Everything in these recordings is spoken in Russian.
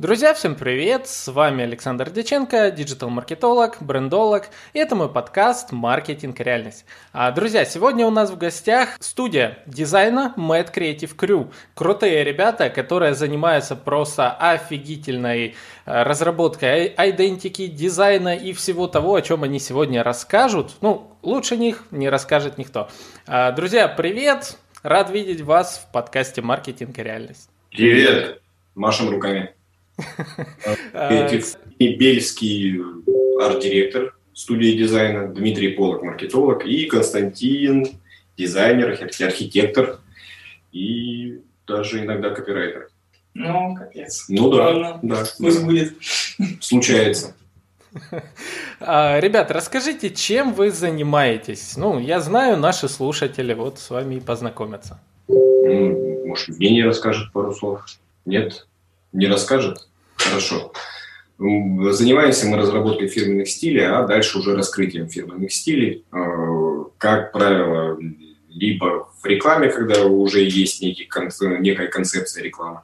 Друзья, всем привет! С вами Александр Дяченко, диджитал-маркетолог, брендолог, и это мой подкаст «Маркетинг. Реальность». А, друзья, сегодня у нас в гостях студия дизайна Mad Creative Crew. Крутые ребята, которые занимаются просто офигительной э, разработкой идентики, дизайна и всего того, о чем они сегодня расскажут. Ну, лучше них не расскажет никто. А, друзья, привет! Рад видеть вас в подкасте «Маркетинг. Реальность». Привет! Машем руками. Бельский арт-директор студии дизайна, Дмитрий Полок, маркетолог, и Константин, дизайнер, архитектор и даже иногда копирайтер. Ну, капец. Ну да, Ладно, да. Пусть да. будет. Случается. А, ребята, расскажите, чем вы занимаетесь? Ну, я знаю, наши слушатели вот с вами и познакомятся. Может, Евгений расскажет пару слов? Нет? Не расскажет? Хорошо. Занимаемся мы разработкой фирменных стилей, а дальше уже раскрытием фирменных стилей. А, как правило, либо в рекламе, когда уже есть некий, некая концепция рекламы,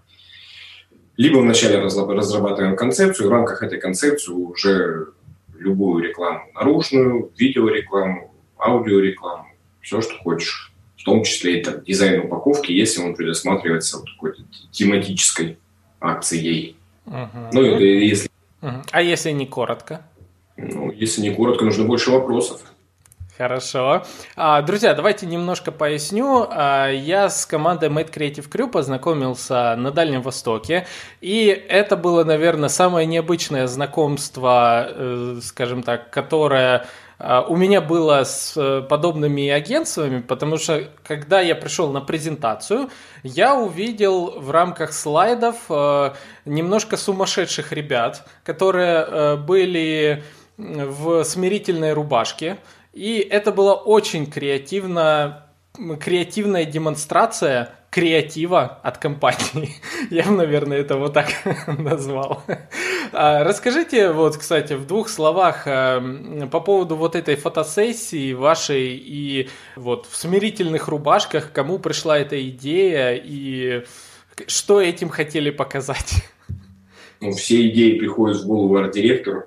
либо вначале разрабатываем концепцию, в рамках этой концепции уже любую рекламу наружную, видеорекламу, аудиорекламу, все, что хочешь. В том числе это дизайн упаковки, если он предусматривается вот какой-то тематической акцией. Угу. Ну, это если... Угу. А если не коротко? Ну, если не коротко, нужно больше вопросов. Хорошо. А, друзья, давайте немножко поясню. А, я с командой Made Creative Crew познакомился на Дальнем Востоке, и это было, наверное, самое необычное знакомство, э, скажем так, которое у меня было с э, подобными агентствами, потому что когда я пришел на презентацию, я увидел в рамках слайдов э, немножко сумасшедших ребят, которые были в смирительной рубашке, и это была очень креативно, креативная демонстрация креатива от компании. Я бы, наверное, это вот так назвал. А расскажите, вот, кстати, в двух словах а, по поводу вот этой фотосессии вашей и вот в смирительных рубашках, кому пришла эта идея и что этим хотели показать? Ну, все идеи приходят в голову арт-директору,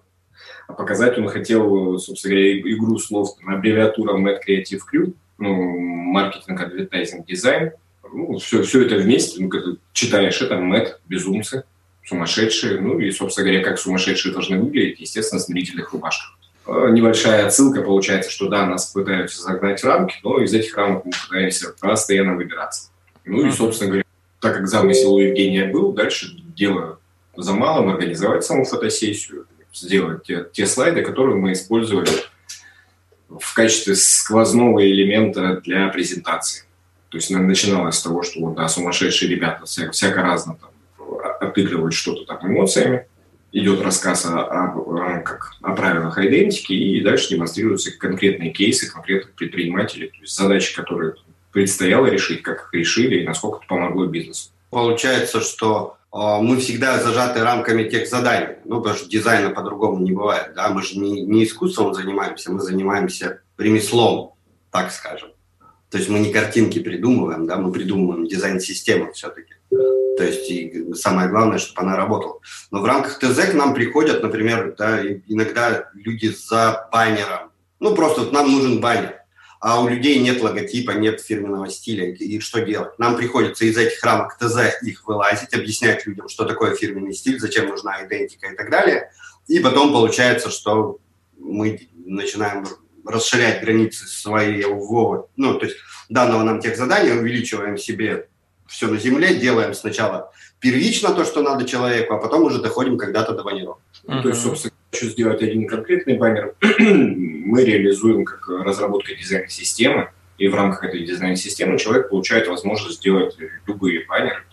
а показать он хотел, собственно говоря, игру слов, аббревиатура Mad Creative Crew, ну, маркетинг, адвертайзинг, дизайн. Ну, все, все это вместе, ну, когда читаешь это, Mad, безумцы, сумасшедшие, ну и, собственно говоря, как сумасшедшие должны выглядеть, естественно, в смирительных рубашках. А, небольшая отсылка получается, что да, нас пытаются загнать в рамки, но из этих рамок мы пытаемся постоянно выбираться. Ну и, собственно говоря, так как замысел у Евгения был, дальше дело за малым организовать саму фотосессию, сделать те, те слайды, которые мы использовали в качестве сквозного элемента для презентации. То есть начиналось с того, что вот, да, сумасшедшие ребята вся, всяко разно там, отыгрывают что-то там эмоциями, идет рассказ о, о, как, о правилах идентики, и дальше демонстрируются конкретные кейсы конкретных предпринимателей, то есть задачи, которые предстояло решить, как их решили и насколько это помогло бизнесу. Получается, что мы всегда зажаты рамками тех заданий. Ну, потому что дизайна по-другому не бывает. Да? Мы же не, не искусством занимаемся, мы занимаемся ремеслом, так скажем. То есть мы не картинки придумываем, да, мы придумываем дизайн-систему все-таки. То есть и самое главное, чтобы она работала. Но в рамках ТЗ к нам приходят, например, да, иногда люди за баннером. Ну, просто вот нам нужен баннер а у людей нет логотипа, нет фирменного стиля. И что делать? Нам приходится из этих рамок ТЗ их вылазить, объяснять людям, что такое фирменный стиль, зачем нужна идентика и так далее. И потом получается, что мы начинаем расширять границы своего, ну, то есть данного нам тех заданий, увеличиваем себе все на земле, делаем сначала первично то, что надо человеку, а потом уже доходим когда-то до баннеров. Uh-huh. То есть, собственно, хочу сделать один конкретный баннер. Мы реализуем как разработка дизайн-системы, и в рамках этой дизайн-системы человек получает возможность сделать любые баннеры,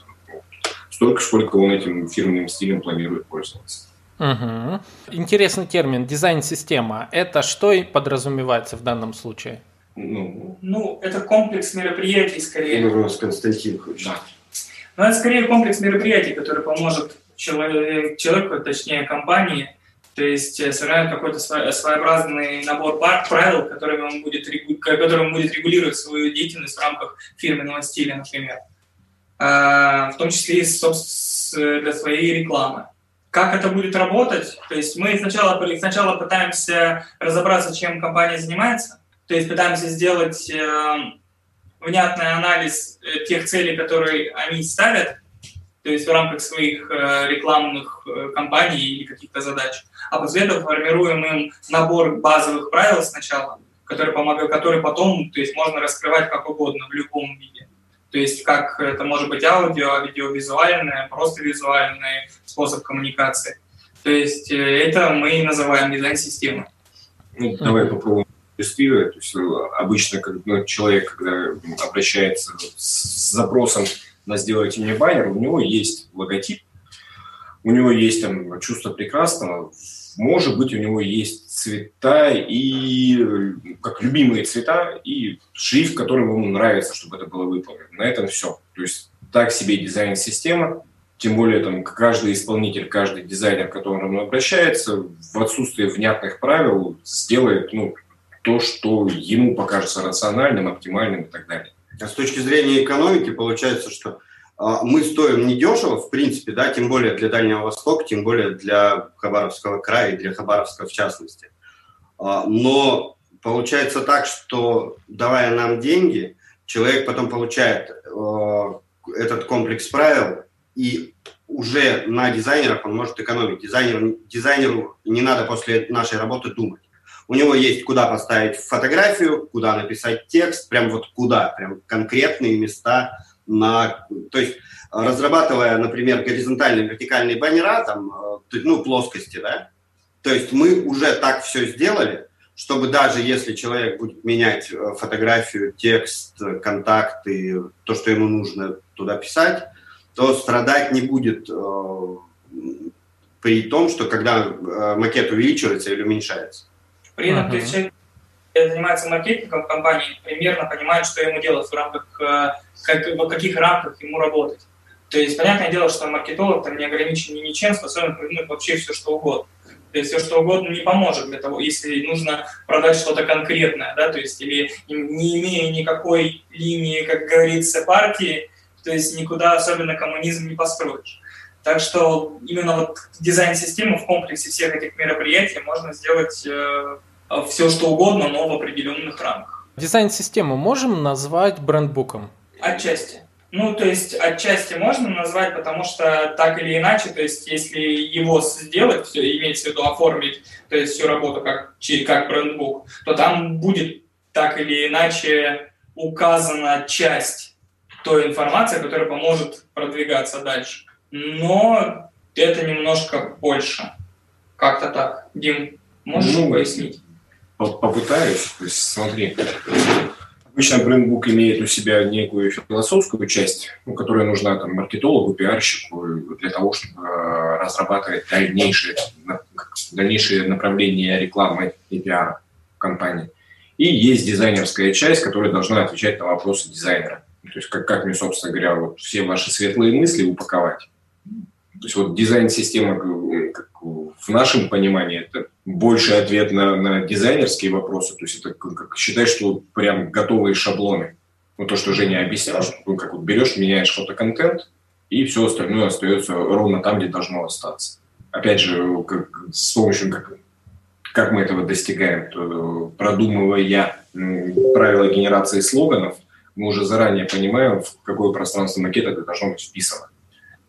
столько, сколько он этим фирменным стилем планирует пользоваться. Угу. Интересный термин дизайн-система. Это что и подразумевается в данном случае? Ну, ну это комплекс мероприятий скорее. Ну, Константин Да. Но это скорее комплекс мероприятий, который поможет человеку точнее компании, то есть э, собирает какой-то своеобразный набор правил, которыми он будет, которым он будет регулировать свою деятельность в рамках фирменного стиля, например. А, в том числе и для своей рекламы. как это будет работать? То есть мы сначала, сначала пытаемся разобраться, чем компания занимается, то есть пытаемся сделать э, внятный анализ э, тех целей, которые они ставят, то есть в рамках своих э, рекламных э, кампаний или каких-то задач. А после этого формируем им набор базовых правил сначала, которые, помогают, которые потом то есть можно раскрывать как угодно в любом виде. То есть как это может быть аудио, видеовизуальное, просто визуальный способ коммуникации. То есть это мы называем дизайн-системой. Ну, давай попробуем иллюстрировать. То есть обычно как, ну, человек, когда обращается с запросом на «сделайте мне баннер», у него есть логотип, у него есть там чувство прекрасного, может быть, у него есть цвета и как любимые цвета и шрифт, которым ему нравится, чтобы это было выполнено. На этом все. То есть так себе дизайн-система, тем более там каждый исполнитель, каждый дизайнер, к которому он обращается, в отсутствие внятных правил сделает ну, то, что ему покажется рациональным, оптимальным и так далее. А с точки зрения экономики получается, что а, мы стоим недешево, в принципе, да, тем более для Дальнего Востока, тем более для Хабаровского края и для Хабаровска в частности. А, но получается так, что давая нам деньги, человек потом получает этот комплекс правил, и уже на дизайнерах он может экономить. Дизайнеру, дизайнеру не надо после нашей работы думать. У него есть куда поставить фотографию, куда написать текст, прям вот куда, прям конкретные места на... То есть разрабатывая, например, горизонтальные, вертикальные баннера, там, э, ну, плоскости, да, то есть мы уже так все сделали, чтобы даже если человек будет менять э, фотографию, текст, контакты, то, что ему нужно туда писать, то страдать не будет э, при том, что когда макет увеличивается или уменьшается. При этом, uh-huh. то есть человек занимается маркетингом в компании, примерно понимает, что ему делать в рамках, э, как, в каких рамках ему работать. То есть, понятное дело, что маркетолог там не ограничен ни ничем, способен придумать вообще все, что угодно. То есть все, что угодно не поможет для того, если нужно продать что-то конкретное, да, то есть или не имея никакой линии, как говорится, партии, то есть никуда особенно коммунизм не построишь. Так что именно вот дизайн-систему в комплексе всех этих мероприятий можно сделать Э, все что угодно, но в определенных рамках. Дизайн-систему можем назвать брендбуком? Отчасти. Ну, то есть отчасти можно назвать, потому что так или иначе, то есть если его сделать, все, имеется в виду оформить, то есть всю работу как, как брендбук, то там будет так или иначе указана часть той информации, которая поможет продвигаться дальше. Но это немножко больше. Как-то так. Дим, можешь ну, пояснить? Попытаюсь. То есть, смотри, обычно брендбук имеет у себя некую философскую часть, ну, которая нужна там, маркетологу, пиарщику для того, чтобы э, разрабатывать дальнейшие, дальнейшие направления рекламы и пиара компании. И есть дизайнерская часть, которая должна отвечать на вопросы дизайнера. То есть как, как мне, собственно говоря, вот все ваши светлые мысли упаковать. То есть вот дизайн-система в нашем понимании это больше ответ на, на дизайнерские вопросы. То есть это как, считай, что прям готовые шаблоны. Ну, то, что Женя объяснял, что ну, как вот берешь, меняешь фотоконтент, и все остальное остается ровно там, где должно остаться. Опять же, как, с помощью, как, как мы этого достигаем, то, продумывая правила генерации слоганов, мы уже заранее понимаем, в какое пространство макета это должно быть вписано.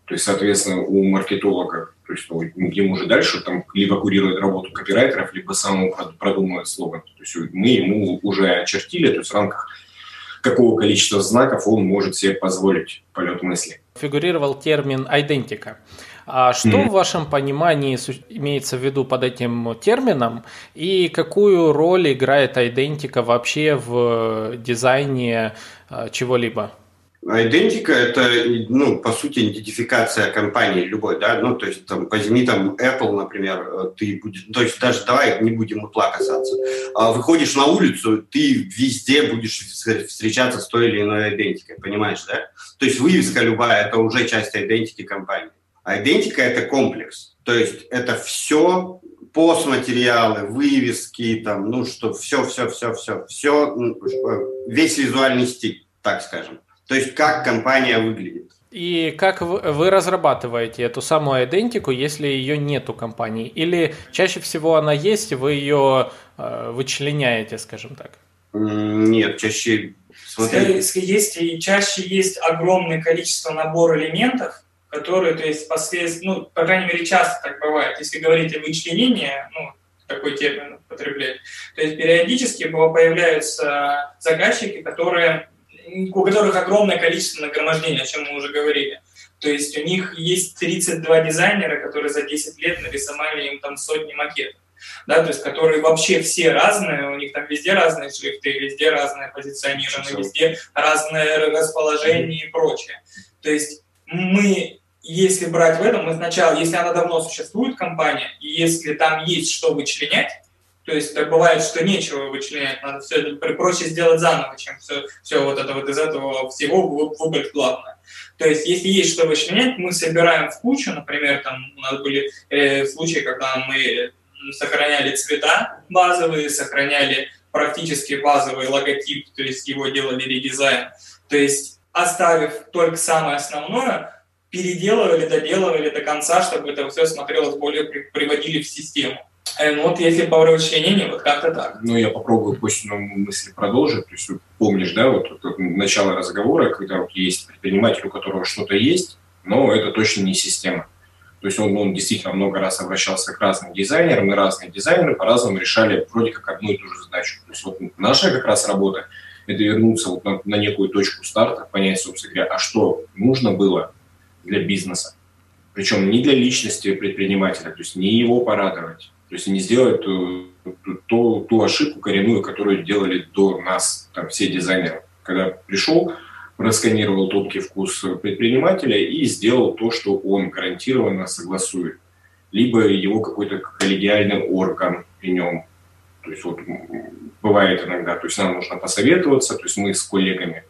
То есть, соответственно, у маркетолога, то есть ну, ему уже дальше там либо курирует работу копирайтеров, либо сам продумывает слоган. То есть мы ему уже очертили, то есть в рамках какого количества знаков он может себе позволить полет мысли. Фигурировал термин «идентика». А что mm-hmm. в вашем понимании имеется в виду под этим термином и какую роль играет идентика вообще в дизайне а, чего-либо? Идентика – это, ну, по сути, идентификация компании любой, да, ну, то есть, там, возьми там Apple, например, э, ты будешь, то есть, даже давай не будем Apple касаться. А выходишь на улицу, ты везде будешь встречаться с той или иной идентикой, понимаешь, да? То есть, вывеска любая – это уже часть идентики компании. А идентика – это комплекс, то есть, это все постматериалы, вывески, там, ну, что все, все, все, все, все, весь визуальный стиль, так скажем. То есть как компания выглядит. И как вы разрабатываете эту самую идентику, если ее нет у компании? Или чаще всего она есть, и вы ее э, вычленяете, скажем так? Нет, чаще... Смотри. Есть, и чаще есть огромное количество набор элементов, которые, то есть, последствия, ну, по крайней мере, часто так бывает. Если говорить о вычленении, ну, такой термин употреблять, то есть периодически появляются заказчики, которые у которых огромное количество нагромождений, о чем мы уже говорили. То есть у них есть 32 дизайнера, которые за 10 лет нарисовали им там сотни макетов. Да, то есть которые вообще все разные, у них там везде разные шрифты, везде разное позиционирование, везде разное расположение и прочее. То есть мы, если брать в этом, мы сначала, если она давно существует, компания, и если там есть что вычленять, то есть так бывает, что нечего вычленять, надо все это проще сделать заново, чем все, все вот это вот из этого всего выбрать главное. То есть если есть что вычленять, мы собираем в кучу, например, там у нас были э, случаи, когда мы сохраняли цвета базовые, сохраняли практически базовый логотип, то есть его делали редизайн. То есть оставив только самое основное, переделывали, доделывали до конца, чтобы это все смотрелось более, приводили в систему. Э, ну вот если по вычленению, вот как-то так. Ну, я попробую пусть ну, мысль продолжить. То есть, помнишь, да, вот, вот начало разговора, когда вот есть предприниматель, у которого что-то есть, но это точно не система. То есть он, он действительно много раз обращался к разным дизайнерам, и разные дизайнеры по-разному решали вроде как одну и ту же задачу. То есть вот наша как раз работа – это вернуться вот на, на некую точку старта, понять, собственно говоря, а что нужно было для бизнеса. Причем не для личности предпринимателя, то есть не его порадовать, то есть не сделать ту, ту, ту ошибку коренную, которую делали до нас там, все дизайнеры. Когда пришел, просканировал тонкий вкус предпринимателя и сделал то, что он гарантированно согласует. Либо его какой-то коллегиальный орган при нем. То есть вот бывает иногда, то есть нам нужно посоветоваться, то есть мы с коллегами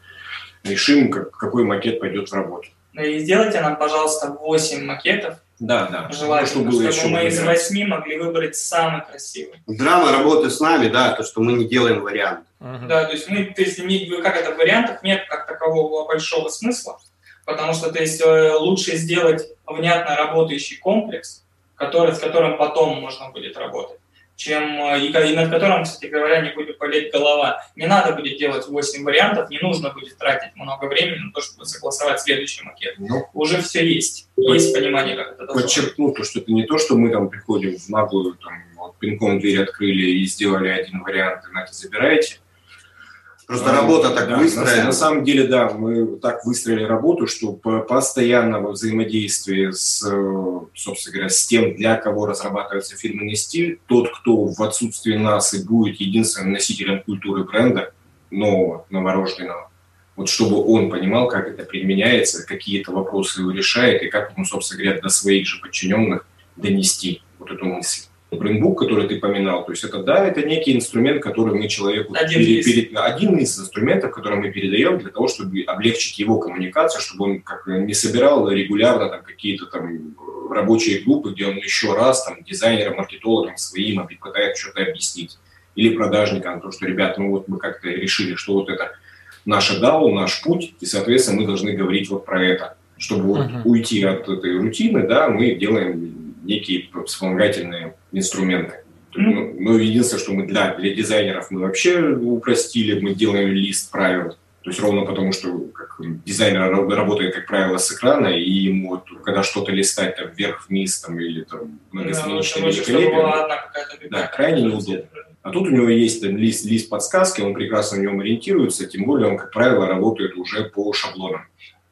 решим, как, какой макет пойдет в работу. И сделайте нам, пожалуйста, 8 макетов да, да. Желательно, чтобы, было чтобы мы из восьми могли выбрать самый красивый. Драма работы с нами, да, то, что мы не делаем вариант. Угу. Да, то есть мы, то есть, не, как это, в вариантах нет как такового большого смысла, потому что, то есть, э, лучше сделать внятно работающий комплекс, который, с которым потом можно будет работать чем э, и, и над которым, кстати говоря, не будет болеть голова. Не надо будет делать 8 вариантов, не нужно будет тратить много времени на то, чтобы согласовать следующий макет. Ну, Уже все есть. Есть понимание, как это должно Подчеркну то, что это не то, что мы там приходим в наглую, там, вот, пинком дверь открыли и сделали один вариант, и на это забираете. Просто работа так да, выстроена. На, на самом деле, да, мы так выстроили работу, что постоянно во взаимодействии с, собственно говоря, с тем, для кого разрабатывается фирменный стиль, тот, кто в отсутствии нас и будет единственным носителем культуры бренда нового, новорожденного, вот чтобы он понимал, как это применяется, какие то вопросы его решает и как ему, собственно говоря, до своих же подчиненных донести вот эту мысль брендбук, который ты поминал, то есть это, да, это некий инструмент, который мы человеку... Один, перед, перед, один из инструментов, который мы передаем для того, чтобы облегчить его коммуникацию, чтобы он как не собирал регулярно там какие-то там рабочие группы, где он еще раз там дизайнерам, маркетологам своим пытается что-то объяснить. Или продажникам, то, что, ребята, ну вот мы как-то решили, что вот это наша DAO, наш путь, и, соответственно, мы должны говорить вот про это. Чтобы вот uh-huh. уйти от этой рутины, да, мы делаем некие вспомогательные инструменты. Ну, ну, единственное, что мы для, для дизайнеров мы вообще упростили, мы делаем лист правил. То есть ровно потому, что как, дизайнер работает, как правило, с экрана, и ему, вот, когда что-то листать там вверх-вниз там, или там многостраничное да, великолепие, да, крайне неудобно. А тут у него есть там, лист, лист подсказки, он прекрасно в нем ориентируется, тем более он, как правило, работает уже по шаблонам.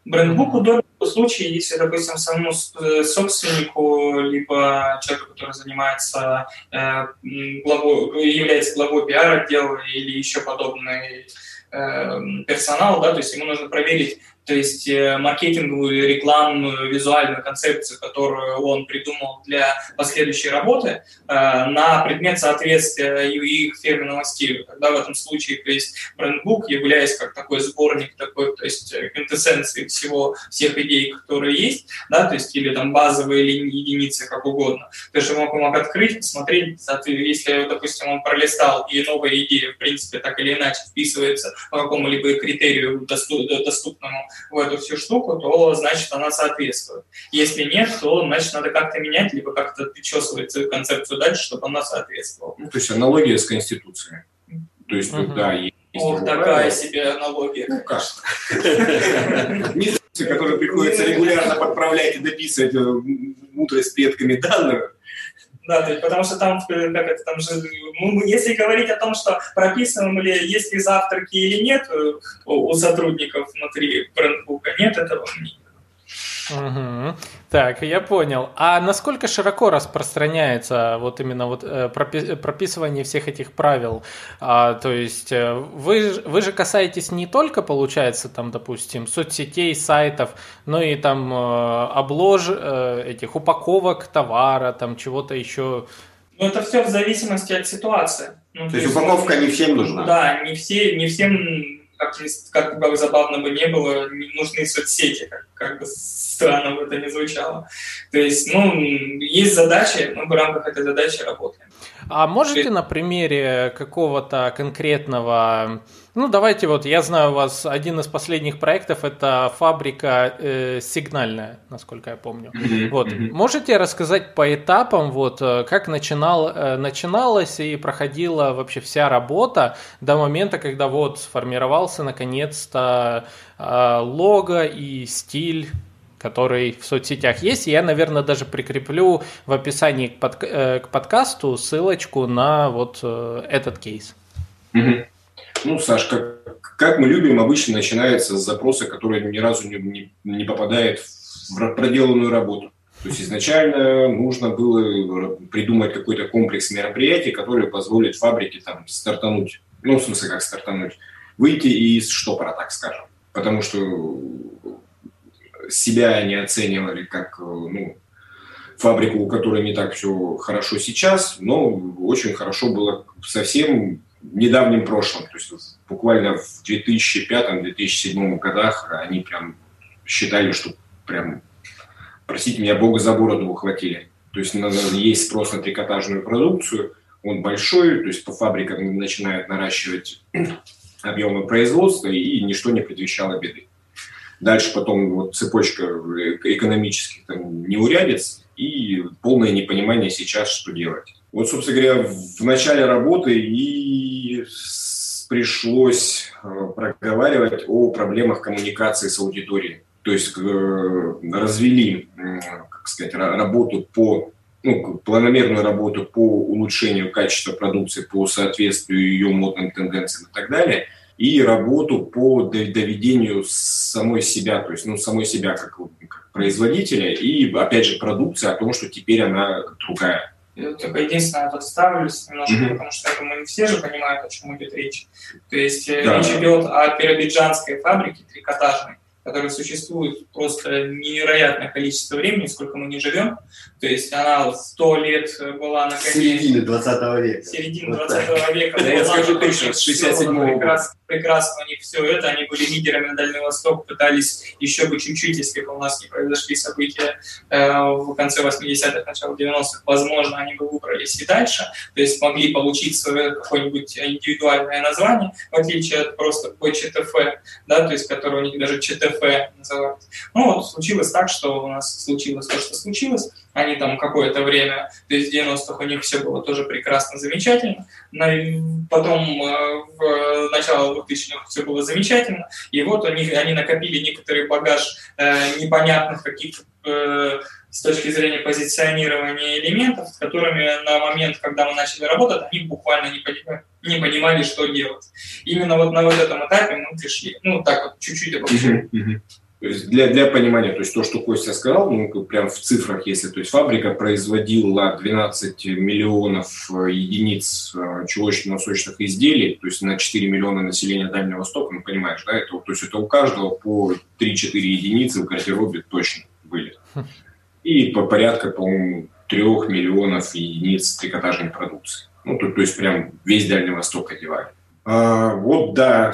Брендбук удобен в случае, если, допустим, самому э, собственнику, либо человеку, который занимается, э, главой, является главой пиар-отдела или еще подобный э, персонал, да, то есть ему нужно проверить то есть э, маркетинговую, рекламную, визуальную концепцию, которую он придумал для последующей работы, э, на предмет соответствия их фирменного стиля. Когда в этом случае, то есть брендбук, являясь как такой сборник, такой, то есть э, квинтэссенции всего, всех идей, которые есть, да, то есть или там базовые единицы, как угодно. То есть он мог открыть, посмотреть, если, допустим, он пролистал, и новая идея, в принципе, так или иначе вписывается по какому-либо критерию доступному, в эту всю штуку, то значит она соответствует. Если нет, то значит надо как-то менять, либо как-то причесывать свою концепцию дальше, чтобы она соответствовала. Ну, то есть аналогия с Конституцией. То есть, угу. да, есть Ох, такая себе аналогия. Ну, как? которые приходится регулярно подправлять и дописывать э, мудрость предками данных. Да, то есть, потому что там, как это, там же, ну, если говорить о том, что прописываем ли, есть ли завтраки или нет э, у сотрудников внутри брендбука, нет этого нет. Угу. Так, я понял. А насколько широко распространяется вот именно вот э, прописывание всех этих правил? А, то есть э, вы, вы же касаетесь не только, получается, там, допустим, соцсетей, сайтов, но и там э, облож этих упаковок товара, там чего-то еще. Ну, это все в зависимости от ситуации. Ну, то, то есть упаковка не всем нужна? Да, не, все, не всем как, как бы забавно бы не было, нужны соцсети, как, как бы странно бы это не звучало. То есть, ну, есть задачи, мы в рамках этой задачи работаем. А можете на примере какого-то конкретного ну, давайте вот, я знаю у вас один из последних проектов, это фабрика э, сигнальная, насколько я помню. Mm-hmm. Вот, mm-hmm. можете рассказать по этапам, вот, э, как начинал, э, начиналась и проходила вообще вся работа до момента, когда вот сформировался наконец-то э, лого и стиль который в соцсетях есть. я, наверное, даже прикреплю в описании к, под, э, к подкасту ссылочку на вот э, этот кейс. Mm-hmm. Ну, Саш, как, как мы любим, обычно начинается с запроса, который ни разу не, не, не попадает в проделанную работу. То есть изначально нужно было придумать какой-то комплекс мероприятий, которые позволят фабрике там стартануть. Ну, в смысле, как стартануть? Выйти из штопора, так скажем. Потому что себя они оценивали как ну, фабрику, у которой не так все хорошо сейчас, но очень хорошо было совсем недавнем прошлом, то есть буквально в 2005-2007 годах они прям считали, что прям, простите меня, бога за бороду ухватили. То есть есть спрос на трикотажную продукцию, он большой, то есть по фабрикам начинают наращивать объемы производства, и ничто не предвещало беды. Дальше потом вот цепочка экономических там, неурядиц и полное непонимание сейчас, что делать. Вот, собственно говоря, в начале работы и пришлось э, проговаривать о проблемах коммуникации с аудиторией. То есть э, развели, как сказать, работу по ну, планомерную работу по улучшению качества продукции, по соответствию ее модным тенденциям и так далее, и работу по доведению самой себя, то есть ну, самой себя как, как производителя, и опять же продукция о том, что теперь она другая. Только единственное, тут ставлюсь немножко, mm-hmm. потому что я думаю, не все же понимают, о чем идет речь. То есть э, да. речь идет о пиробиджанской фабрике трикотажной, которая существует просто невероятное количество времени, сколько мы не живем. То есть она сто лет была на коне... Середины 20 века. Середины 20 века. Я скажу точно, с 67 года прекрасно у них все это, они были лидерами на Дальний Восток, пытались еще бы чуть-чуть, если бы у нас не произошли события э, в конце 80-х, начало 90-х, возможно, они бы выбрались и дальше, то есть могли получить свое какое-нибудь индивидуальное название, в отличие от просто БЧТФ, да, то есть который у них даже ЧТФ называют. Ну вот случилось так, что у нас случилось то, что случилось, они там какое-то время, то есть в 90-х у них все было тоже прекрасно, замечательно. Потом э, в начало 2000-х все было замечательно. И вот у них, они накопили некоторый багаж э, непонятных каких-то э, с точки зрения позиционирования элементов, с которыми на момент, когда мы начали работать, они буквально не понимали, не понимали, что делать. Именно вот на вот этом этапе мы пришли, ну, так вот, чуть-чуть обобщим. То есть для, для понимания, то есть то, что Костя сказал, ну, прям в цифрах, если, то есть фабрика производила 12 миллионов э, единиц э, чулочно-носочных изделий, то есть на 4 миллиона населения Дальнего Востока, ну, понимаешь, да, это, то есть это у каждого по 3-4 единицы в гардеробе точно были. И по порядка, по-моему, 3 миллионов единиц трикотажной продукции. Ну, то, то есть прям весь Дальний Восток одевали. А, вот, да,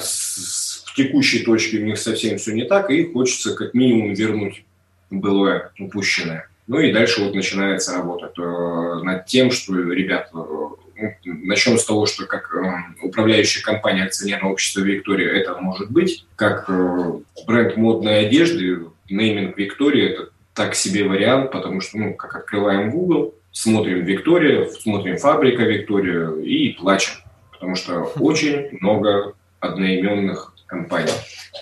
текущей точке у них совсем все не так, и хочется как минимум вернуть былое упущенное. Ну и дальше вот начинается работа то над тем, что, ребят, ну, начнем с того, что как э, управляющая компания акционерного общества Виктория это может быть, как э, бренд модной одежды, нейминг Виктория это так себе вариант, потому что, ну, как открываем Google, смотрим Виктория, смотрим фабрика Виктория и плачем, потому что очень много одноименных компаний.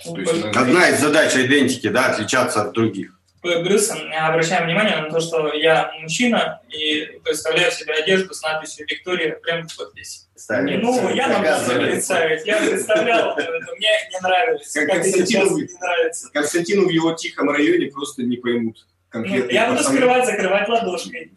То есть, Одна из задач идентики, да, отличаться от других. Плюс я обращаю внимание на то, что я мужчина и представляю себе одежду с надписью «Виктория» прямо вот здесь. Ставим. Ну, я могу себе представить. Я представлял, мне не нравится. Как, как Константину, не нравится. Константину в его тихом районе просто не поймут. Ну, я буду скрывать, закрывать ладошкой.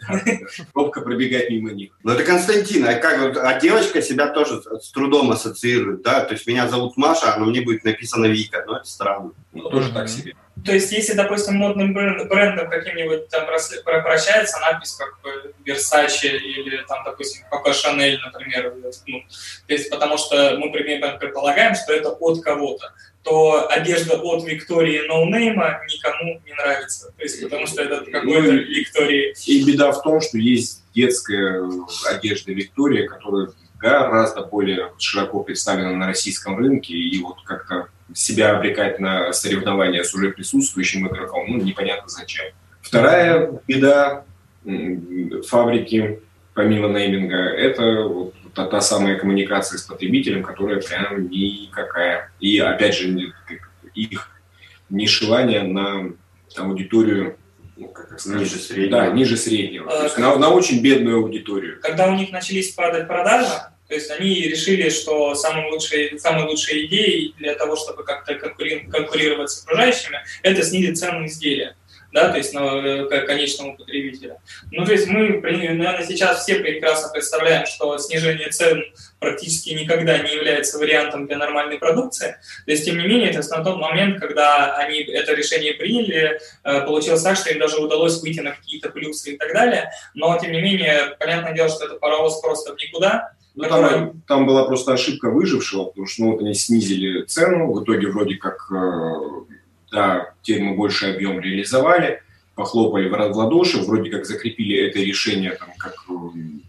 Робко пробегать мимо них. Ну, это Константин, а, как, а девочка себя тоже с трудом ассоциирует, да? То есть меня зовут Маша, но мне будет написано Вика, ну, это странно. Ну, тоже так себе. То есть, если, допустим, модным брендом каким-нибудь там прощается надпись как бы Versace или там, допустим, Coco Chanel, например, ну, то есть, потому что мы примерно предполагаем, что это от кого-то, то одежда от Виктории ноунейма никому не нравится. То есть, потому что это какой-то ну, Виктории. И беда в том, что есть детская одежда Виктория, которая гораздо более широко представлена на российском рынке, и вот как-то себя обрекать на соревнования с уже присутствующим игроком, ну, непонятно зачем. Вторая беда фабрики, помимо нейминга, это вот та, та самая коммуникация с потребителем, которая прям никакая. И, опять же, их нишевание на аудиторию ну, как сказать, ниже среднего. Да, ниже среднего. А, То есть на, на очень бедную аудиторию. Когда у них начались падать продажи, то есть они решили, что самые лучшие, самые лучшие идеи для того, чтобы как-то конкурировать с окружающими, это снизить цену изделия да, то есть на э, конечному потребителя. Ну, то есть мы, наверное, сейчас все прекрасно представляем, что снижение цен практически никогда не является вариантом для нормальной продукции. То есть, тем не менее, это на тот момент, когда они это решение приняли, э, получилось так, что им даже удалось выйти на какие-то плюсы и так далее. Но, тем не менее, понятное дело, что это паровоз просто в никуда. Ну, который... там, там была просто ошибка выжившего, потому что ну, вот они снизили цену, в итоге вроде как э, да, теперь мы больше объем реализовали, похлопали в ладоши, вроде как закрепили это решение там, как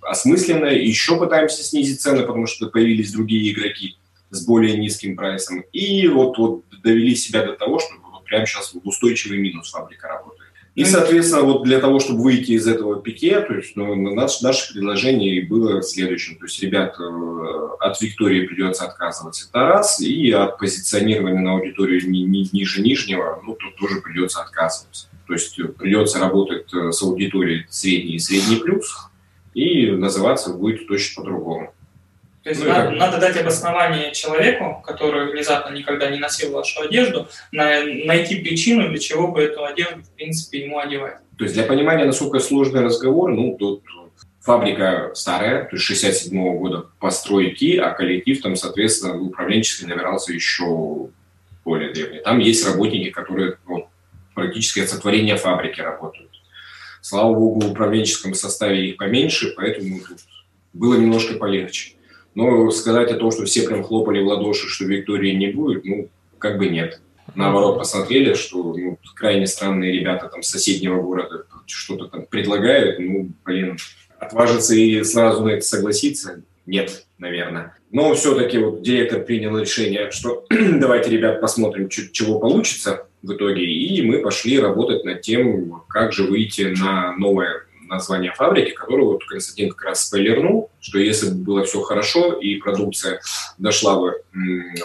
осмысленное, еще пытаемся снизить цены, потому что появились другие игроки с более низким прайсом, и вот, вот довели себя до того, что вот прямо сейчас устойчивый минус фабрика работает. И, соответственно, вот для того, чтобы выйти из этого пике, то есть ну, наше, наше предложение было следующим. То есть, ребят, э, от Виктории придется отказываться, это раз, и от позиционирования на аудиторию ни, ни, ниже нижнего, ну, тут тоже придется отказываться. То есть придется работать э, с аудиторией средний и средний плюс, и называться будет точно по-другому. То есть ну, надо, надо дать обоснование человеку, который внезапно никогда не носил вашу одежду, на, найти причину, для чего бы эту одежду, в принципе, ему одевать. То есть для понимания, насколько сложный разговор, ну, тут фабрика старая, то есть 67 -го года постройки, а коллектив там, соответственно, управленческий набирался еще более древний. Там есть работники, которые ну, практически от сотворения фабрики работают. Слава богу, в управленческом составе их поменьше, поэтому тут было немножко полегче. Но сказать о том, что все прям хлопали в ладоши, что Виктории не будет, ну, как бы нет. Наоборот, посмотрели, что ну, крайне странные ребята там с соседнего города что-то там предлагают, ну, блин, отважиться и сразу на это согласиться? Нет, наверное. Но все-таки вот директор принял решение, что давайте, ребят, посмотрим, чего получится в итоге. И мы пошли работать над тем, как же выйти на новое название фабрики, которую вот Константин как раз спойлернул, что если бы было все хорошо и продукция дошла бы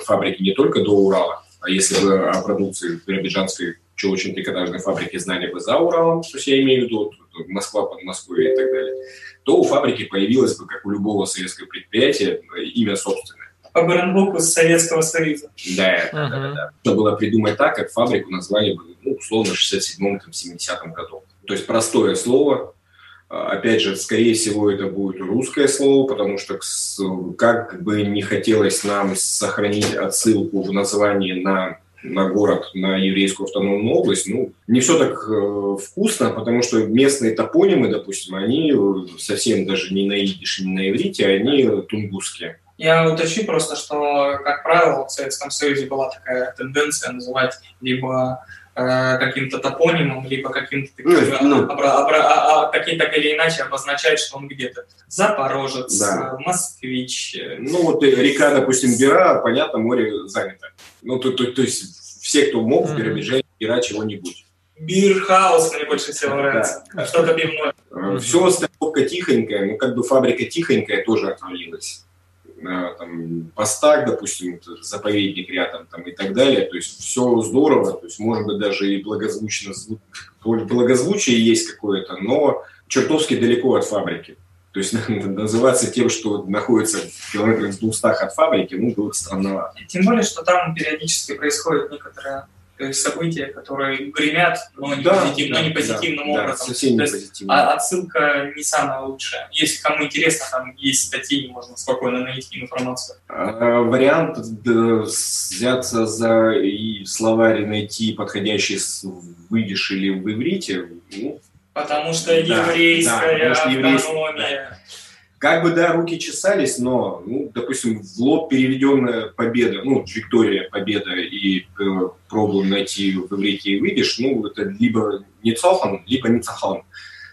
фабрики не только до Урала, а если бы о продукции биробиджанской чулочно-трикотажной фабрики знали бы за Уралом, то есть я имею в виду Москва под Москвой и так далее, то у фабрики появилось бы, как у любого советского предприятия, имя собственное. По брендбуку Советского Союза. Да, uh-huh. да, да, да. Нужно было придумать так, как фабрику назвали бы, ну, условно, в 67-70 году. То есть простое слово, опять же, скорее всего, это будет русское слово, потому что как бы не хотелось нам сохранить отсылку в названии на на город, на еврейскую автономную область, ну, не все так э, вкусно, потому что местные топонимы, допустим, они совсем даже не на идише, не на иврите, они тунгусские. Я уточню просто, что, как правило, в Советском Союзе была такая тенденция называть либо э, каким-то топонимом, либо каким-то таким, ну, ну. Обра- обра- а, каким так или иначе обозначает, что он где-то Запорожец, да. Москвич. Ну вот река, допустим, Бера, понятно, море занято. Ну то, то, то есть все, кто мог в Биробиджане, Бера чего-нибудь. Бирхаус мне больше всего нравится. Да. Что-то пивное. Все остальное тихонькое, ну как бы фабрика тихонькая тоже отвалилась там, Постак, допустим, заповедник рядом там, и так далее. То есть все здорово, то есть может быть даже и благозвучно, благозвучие есть какое-то, но чертовски далеко от фабрики. То есть называться тем, что находится в километрах 200 от фабрики, ну, было странновато. Тем более, что там периодически то есть события, которые гремят, но не, да, позитив, да, но не позитивным да, образом. Да, совсем не позитивно. А отсылка не самая лучшая. Если кому интересно, там есть статьи, можно спокойно найти информацию. А, вариант взяться за и словарь найти подходящий выйдешь или в иврите, ну, Потому что еврейская да, да, автономия. Да. Как бы, да, руки чесались, но, ну, допустим, в лоб переведенная победа, ну, Виктория победа и э, пробуем найти в иврите и выйдешь, ну, это либо не цохан, либо не цахан.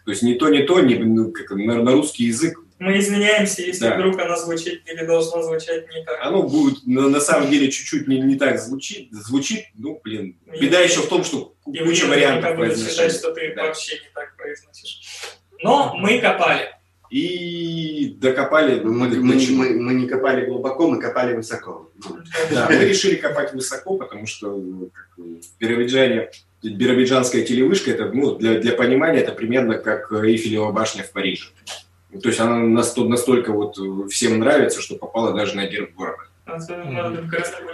То есть не то, не то, не, ну, как, на, на русский язык мы извиняемся, если да. вдруг оно звучит или должно звучать не так. Оно будет на, на самом деле чуть-чуть не, не так звучит, звучит, ну, блин. Беда и, еще в том, что куча вариантов произношения. считать, что ты да. вообще не так произносишь. Но мы копали и докопали. Мы, мы, мы, мы не копали глубоко, мы копали высоко. Да, мы решили копать высоко, потому что ну, как, Биробиджане, биробиджанская телевышка, это, ну, для, для понимания, это примерно как Эйфелева башня в Париже. То есть она настолько, настолько вот всем нравится, что попала даже на герб города.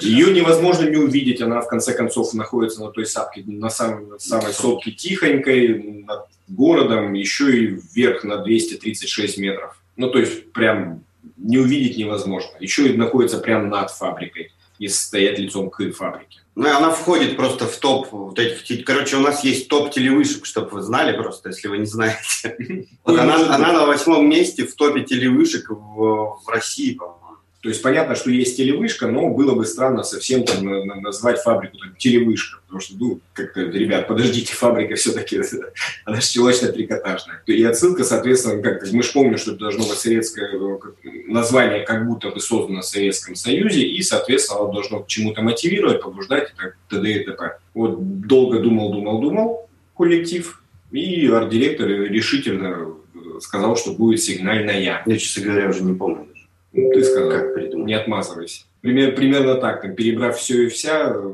Ее невозможно не увидеть, она в конце концов находится на той сапке, на самой, самой сопке тихонькой, над городом, еще и вверх на 236 метров. Ну, то есть прям не увидеть невозможно. Еще и находится прямо над фабрикой, если стоять лицом к фабрике. Ну, и она входит просто в топ вот этих... Короче, у нас есть топ телевышек, чтобы вы знали просто, если вы не знаете. Вот она, она на восьмом месте в топе телевышек в, в России, по-моему. То есть понятно, что есть телевышка, но было бы странно совсем там назвать фабрику там, телевышка, потому что, ну, как-то, ребят, подождите, фабрика все-таки, она же челочно-трикотажная. И отсылка, соответственно, как мы же помним, что это должно быть советское э, название, как будто бы создано в Советском Союзе, и, соответственно, оно должно к чему-то мотивировать, побуждать, и т.д. и т.п. Вот долго думал, думал, думал коллектив, и арт-директор решительно э, сказал, что будет сигнальная. Я, честно говоря, уже не помню. Ну, ты сказал, как придумать. не отмазывайся. Пример, примерно так, там, перебрав все и вся, э,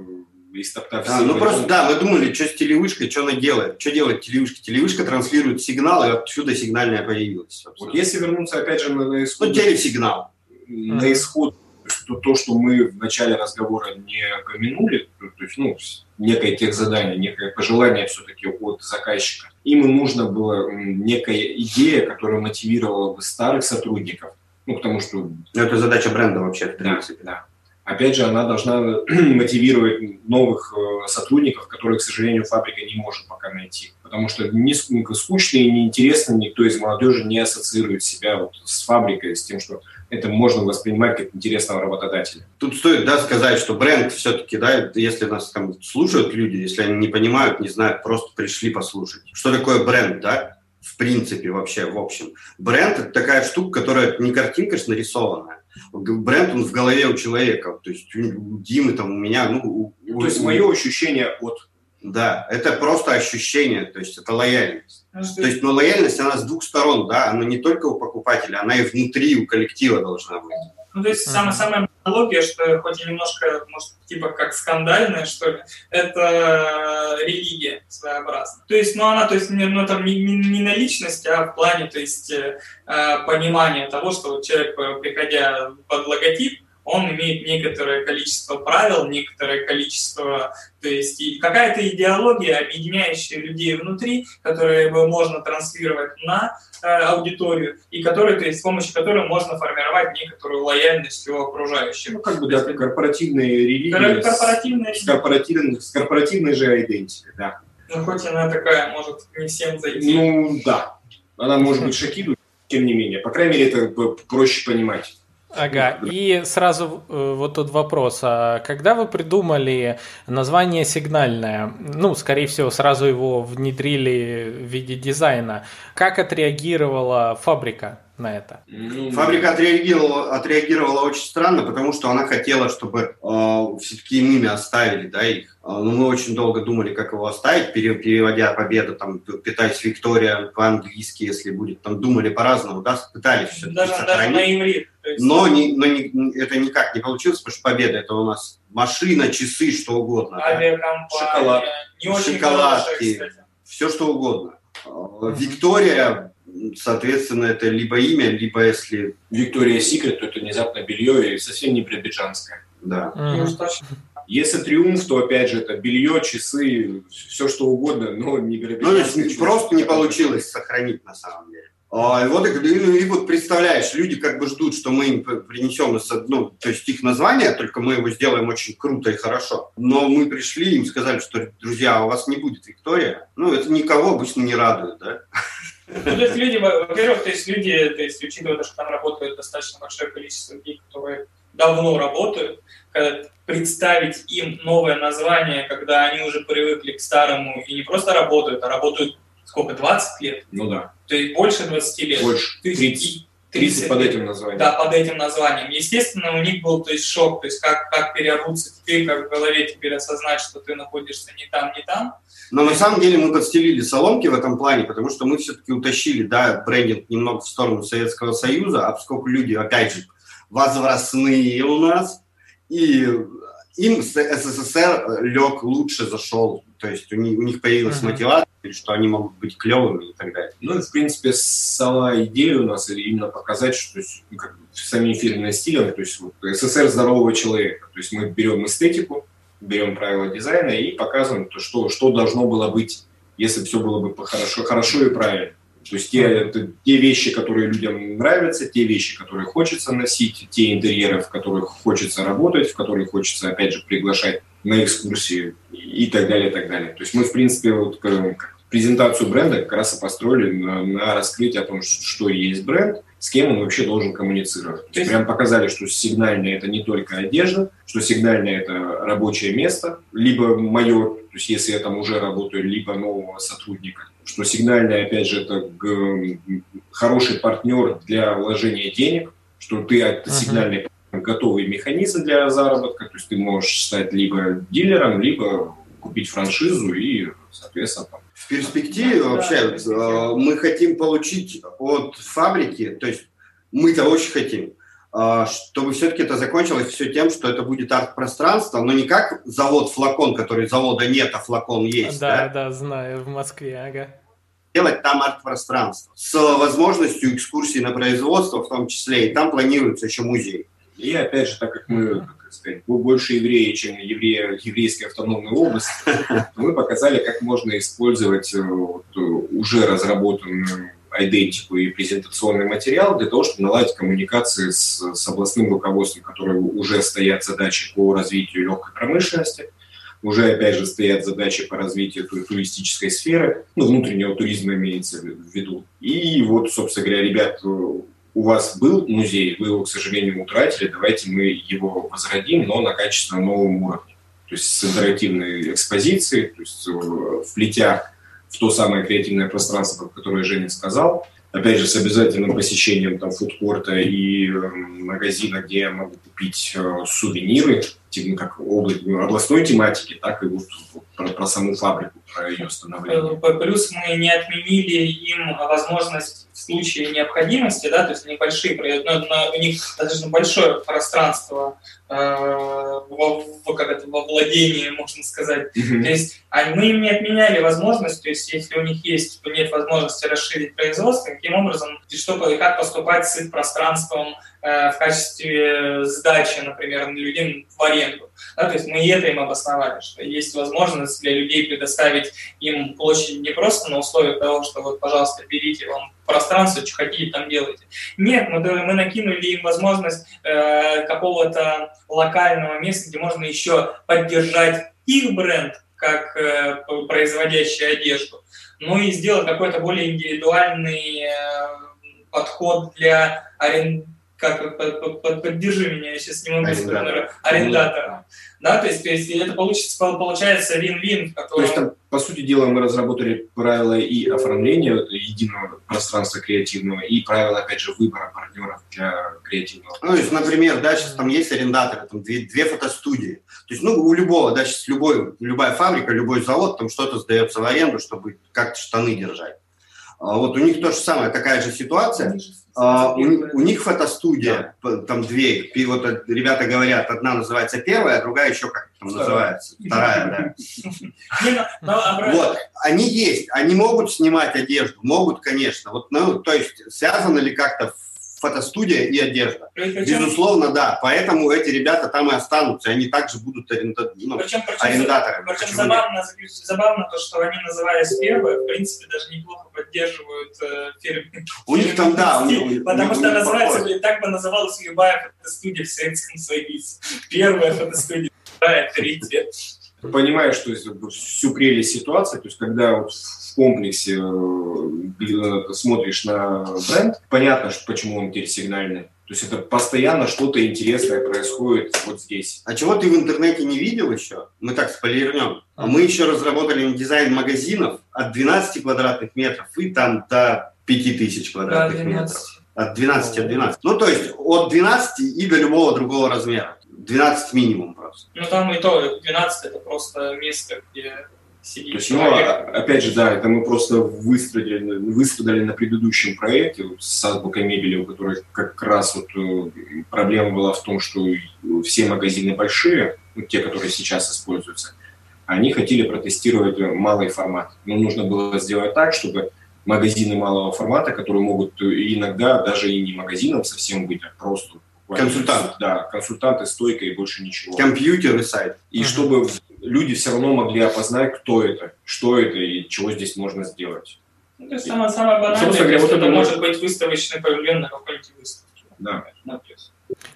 и стоптав а, Ну просто, да, мы думали, что с телевышкой, что она делает. Что делает телевышка? Телевышка транслирует сигнал, и отсюда сигнальная появилась. Вот если вернуться опять же на, на исход... Ну, телесигнал. На исход, что то, что мы в начале разговора не помянули, то, то есть, ну, некое техзадание, некое пожелание все-таки от заказчика. Им нужно было некая идея, которая мотивировала бы старых сотрудников ну, потому что... Ну, это задача бренда вообще, в принципе. Да, да. Опять же, она должна мотивировать новых э, сотрудников, которые, к сожалению, фабрика не может пока найти. Потому что не скучно и неинтересно никто из молодежи не ассоциирует себя вот с фабрикой, с тем, что это можно воспринимать как интересного работодателя. Тут стоит да, сказать, что бренд все-таки, да, если нас там слушают люди, если они не понимают, не знают, просто пришли послушать. Что такое бренд, да? В принципе вообще, в общем. Бренд – это такая штука, которая не картинка ж нарисованная. Бренд, он в голове у человека. То есть у Димы, там, у меня, ну... У, то есть у, мое ощущение от... Да, это просто ощущение, то есть это лояльность. А то есть, но лояльность, она с двух сторон, да, она не только у покупателя, она и внутри у коллектива должна быть. Ну, то есть mm-hmm. самая, самая аналогия, что хоть и немножко, может, типа как скандальная, что ли, это религия своеобразная. То есть, ну, она, то есть, не, ну, там не, не, не на личность, а в плане, то есть, э, понимания того, что вот человек, приходя под логотип, он имеет некоторое количество правил, некоторое количество, то есть какая-то идеология, объединяющая людей внутри, которую можно транслировать на э, аудиторию, и которой, то есть с помощью которой можно формировать некоторую лояльность у окружающих. Ну, как бы, да, корпоративные религии. Корпоративные с, корпоративной, с корпоративной же идентикой, да. Ну, хоть она такая, может, не всем зайти. Ну, да. Она может быть шокирует, тем не менее. По крайней мере, это проще понимать. Ага, и сразу э, вот тут вопрос. А когда вы придумали название сигнальное, ну, скорее всего, сразу его внедрили в виде дизайна, как отреагировала фабрика? на это? Ну, Фабрика отреагировала, отреагировала очень странно, потому что она хотела, чтобы э, все-таки им имя оставили, да, их. Э, но мы очень долго думали, как его оставить, переводя победу, там, питаясь Виктория по-английски, если будет, там, думали по-разному, да, пытались все даже, даже на иврит. Но, не, но не, это никак не получилось, потому что победа это у нас машина, часы, что угодно. Авиакомпания. Шоколад. Не очень Шоколадки. Хорошая, все, что угодно. Виктория соответственно, это либо имя, либо если... Виктория Секрет, то это внезапно белье и совсем не биробиджанское. Да. Mm-hmm. Если триумф, то опять же это белье, часы, все что угодно, но не. Ну, просто не получилось сохранить на самом деле. А, и вот, ну, и вот представляешь, люди как бы ждут, что мы им принесем, ну, то есть их название, только мы его сделаем очень круто и хорошо. Но мы пришли, им сказали, что, друзья, у вас не будет Виктория. Ну, это никого обычно не радует, да? Ну, то есть люди, во-первых, то есть люди, то есть учитывая то, что там работает достаточно большое количество людей, которые давно работают, когда представить им новое название, когда они уже привыкли к старому и не просто работают, а работают сколько, 20 лет? Ну да. То есть больше 20 лет. Больше. 30. 30 под этим названием. Да, под этим названием. Естественно, у них был то есть, шок, то есть как, как переобуться теперь, как в голове теперь осознать, что ты находишься не там, не там. Но на самом деле мы подстелили соломки в этом плане, потому что мы все-таки утащили да, брендинг немного в сторону Советского Союза, а поскольку люди, опять же, возрастные у нас, и им СССР лег лучше зашел, то есть у них, у них появилась uh-huh. мотивация, что они могут быть клевыми и так далее. Ну, в принципе, сама идея у нас именно показать, что есть, ну, как, самим фирменным стилем, то есть вот, СССР здорового человека, то есть мы берем эстетику, берем правила дизайна и показываем, то, что, что должно было быть, если все было бы хорошо, хорошо и правильно. То есть те, это, те вещи, которые людям нравятся, те вещи, которые хочется носить, те интерьеры, в которых хочется работать, в которых хочется, опять же, приглашать на экскурсии и так далее, и так далее. То есть мы, в принципе, вот, презентацию бренда как раз и построили на, на раскрытие о том, что есть бренд, с кем он вообще должен коммуницировать. То есть прям показали, что сигнальное это не только одежда, что сигнальное это рабочее место, либо мое, то есть если я там уже работаю, либо нового сотрудника, что сигнальное, опять же, это хороший партнер для вложения денег, что ты от сигнальный готовый механизм для заработка, то есть ты можешь стать либо дилером, либо купить франшизу и, соответственно, там, в перспективе вообще э, мы хотим получить от фабрики, то есть мы-то очень хотим, э, чтобы все-таки это закончилось все тем, что это будет арт-пространство, но не как завод-флакон, который завода нет, а флакон есть. Да, да, да знаю, в Москве, ага. Делать там арт-пространство с возможностью экскурсии на производство в том числе, и там планируется еще музей. И опять же, так как мы сказать, больше евреи, чем евреи, еврейская автономная область, мы показали, как можно использовать э, вот, э, уже разработанную идентику и презентационный материал для того, чтобы наладить коммуникации с, с областным руководством, которое уже стоят задачи по развитию легкой промышленности, уже, опять же, стоят задачи по развитию туристической сферы, ну, внутреннего туризма имеется в виду. И вот, собственно говоря, ребят э, у вас был музей, вы его, к сожалению, утратили, давайте мы его возродим, но на качественно новом уровне. То есть с интерактивной экспозицией, то есть э, вплетя в то самое креативное пространство, про которое Женя сказал, опять же, с обязательным посещением там фудкорта и э, магазина, где я могу купить э, сувениры, типа, как областной тематики, так и вот про, про саму фабрику, про ее становление. Плюс мы не отменили им возможность в случае необходимости, да, то есть небольшие, но, но у них достаточно большое пространство э, во, как это, во владении, можно сказать. Mm-hmm. То есть а мы им не отменяли возможность, то есть если у них есть, нет возможности расширить производство, каким образом, и что, и как поступать с их пространством, Э, в качестве сдачи, например, людям в аренду. Да, то есть мы это им обосновали, что есть возможность для людей предоставить им площадь не просто на условиях того, что вот, пожалуйста, берите вам пространство, что хотите там делайте. Нет, мы, мы накинули им возможность э, какого-то локального места, где можно еще поддержать их бренд, как э, производящий одежду, ну и сделать какой-то более индивидуальный э, подход для аренды как под, под, поддержи меня, я сейчас не могу Арендатор. вспомнить. Арендатора. Да, то есть, то есть это получится, получается вин-вин, в То есть, там, по сути дела, мы разработали правила и оформления единого пространства креативного, и правила, опять же, выбора партнеров для креативного. Ну, то есть, например, да, сейчас там есть арендаторы, там две, две фотостудии. То есть, ну, у любого, да, сейчас любой, любая фабрика, любой завод, там что-то сдается в аренду, чтобы как-то штаны держать. А Вот у них то же самое, такая же ситуация. А, у, у них фотостудия, там две, и вот ребята говорят, одна называется первая, а другая еще как там Вторая. называется, вторая, да. Ну, ну, Вот, они есть, они могут снимать одежду, могут, конечно. Вот, ну, то есть, связано ли как-то фотостудия и одежда? Причем, Безусловно, да. Поэтому эти ребята там и останутся, они также будут аренда- ну, причем, причем, арендаторами. причем Почему нет? забавно, забавно то, что они, называясь первые, в принципе, даже неплохо поддерживают э, фирменный У них там, да, у них- потому них- что у них называется, и так бы называлась любая фотостудия в Советском Союзе. Первая фотостудия, вторая, третья. Понимаешь, что всю прелесть ситуации, то есть когда вот в комплексе э, смотришь на бренд, понятно, что, почему он теперь сигнальный. То есть это постоянно что-то интересное происходит вот здесь. А чего ты в интернете не видел еще? Мы так спойлернем. А Мы еще разработали дизайн магазинов от 12 квадратных метров и там до 5000 Да, квадратных метров. 12. От 12 от 12. Ну, то есть от 12 и до любого другого размера. 12 минимум просто. Ну там и то, 12 это просто место, где То сидит есть, ну, человек. а- опять же, да, это мы просто выстрадали, выстрадали на предыдущем проекте вот, с азбукой мебели, у которой как раз вот э, проблема была в том, что все магазины большие, ну, те, которые сейчас используются, они хотели протестировать малый формат. Но нужно было сделать так, чтобы магазины малого формата, которые могут иногда даже и не магазином совсем быть, а просто Консультант. Да, консультанты, стойка и больше ничего. Компьютер и сайт. И Мгм. чтобы люди все равно могли опознать, кто это, что это и чего здесь можно сделать. Ну, то есть самое, самое банальное, Собственно то говоря, вот это может быть выставочный павильон на какой-нибудь выставке. Да. например.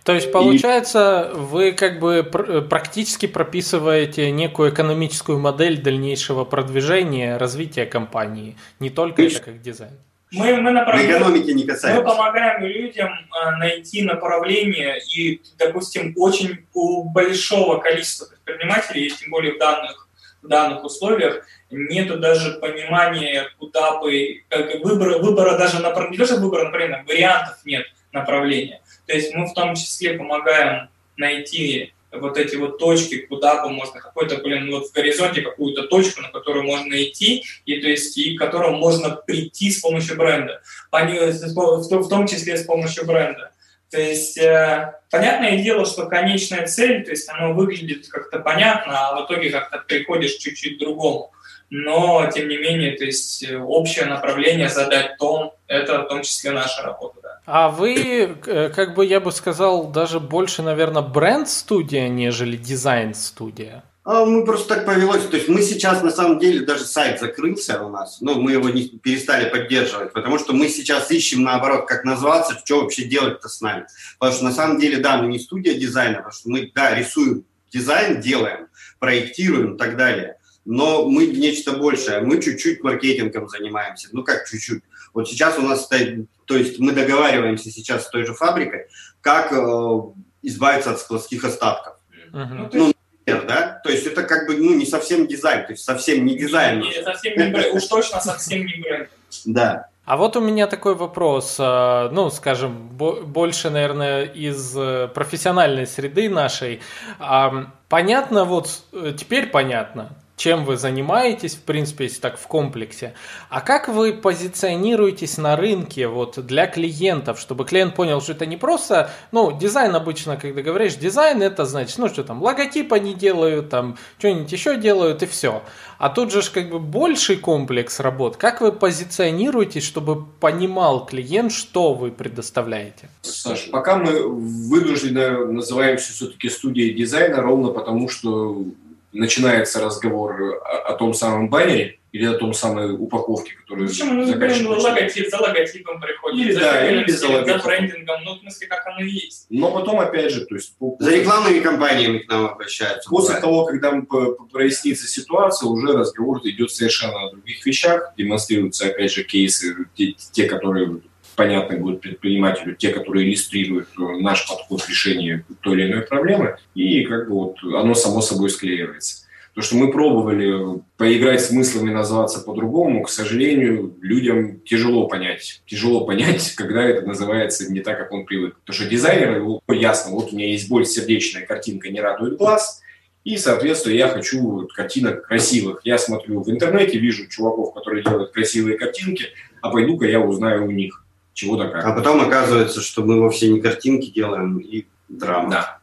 То есть, получается, вы как бы пр- практически прописываете некую экономическую модель дальнейшего продвижения, развития компании, не только это как дизайн. Мы, мы На направляем экономике не Мы касаемся. помогаем людям а, найти направление, и, допустим, очень у большого количества предпринимателей, тем более в данных, в данных условиях, нету даже понимания, куда бы, как выбора, выбора даже направления, не то, что выбора направления, вариантов нет направления. То есть мы в том числе помогаем найти вот эти вот точки, куда бы можно какой-то, блин, вот в горизонте какую-то точку, на которую можно идти, и то есть и к которому можно прийти с помощью бренда, Пони- в том- числе с помощью бренда. То есть э, понятное дело, что конечная цель, то есть оно выглядит как-то понятно, а в итоге как-то приходишь чуть-чуть к другому. Но, тем не менее, то есть э, общее направление задать тон, это в том числе наша работа, да. А вы, э, как бы я бы сказал, даже больше, наверное, бренд-студия, нежели дизайн-студия. А мы просто так повелось. То есть мы сейчас, на самом деле, даже сайт закрылся у нас. Ну, мы его не перестали поддерживать, потому что мы сейчас ищем, наоборот, как назваться, что вообще делать-то с нами. Потому что, на самом деле, да, мы не студия дизайна, потому что мы, да, рисуем дизайн, делаем, проектируем и так далее. Но мы нечто большее. Мы чуть-чуть маркетингом занимаемся. Ну, как чуть-чуть. Вот сейчас у нас стоит... То есть мы договариваемся сейчас с той же фабрикой, как э, избавиться от складских остатков. Мгм. Ну, Например, да? То есть это как бы ну, не совсем дизайн, то есть совсем не дизайн. не- совсем не бренд, уж точно совсем не бренд. Да. А вот у меня такой вопрос, э, ну, скажем, бо- больше, наверное, из э, профессиональной среды нашей. Понятно, вот э, теперь понятно, чем вы занимаетесь, в принципе, если так в комплексе. А как вы позиционируетесь на рынке вот для клиентов, чтобы клиент понял, что это не просто, ну, дизайн обычно, когда говоришь дизайн, это значит, ну, что там, логотип они делают, там, что-нибудь еще делают и все. А тут же как бы больший комплекс работ. Как вы позиционируетесь, чтобы понимал клиент, что вы предоставляете? Саша, пока мы вынуждены называемся все-таки студией дизайна, ровно потому, что начинается разговор о, о том самом баннере или о том самой упаковке, которую Почему? Ну, заказчик хочет. логотип, за логотипом приходит, Или за, да, или за стилем, за логотипом. брендингом, ну, в смысле, как оно и есть. Но потом, опять же, то есть по- За рекламными компаниями к нам обращаются. После бывает. того, когда прояснится ситуация, уже разговор идет совершенно о других вещах. Демонстрируются, опять же, кейсы, те, те, которые понятны будут предпринимателю те, которые иллюстрируют э, наш подход к решению той или иной проблемы, и как бы вот оно само собой склеивается. То, что мы пробовали поиграть с смыслами, называться по-другому, к сожалению, людям тяжело понять. Тяжело понять, когда это называется не так, как он привык. Потому что дизайнер, ясно, вот у меня есть боль сердечная, картинка не радует глаз, и, соответственно, я хочу картинок красивых. Я смотрю в интернете, вижу чуваков, которые делают красивые картинки, а пойду-ка я узнаю у них чего то как. А потом оказывается, что мы вовсе не картинки делаем и драму. Да.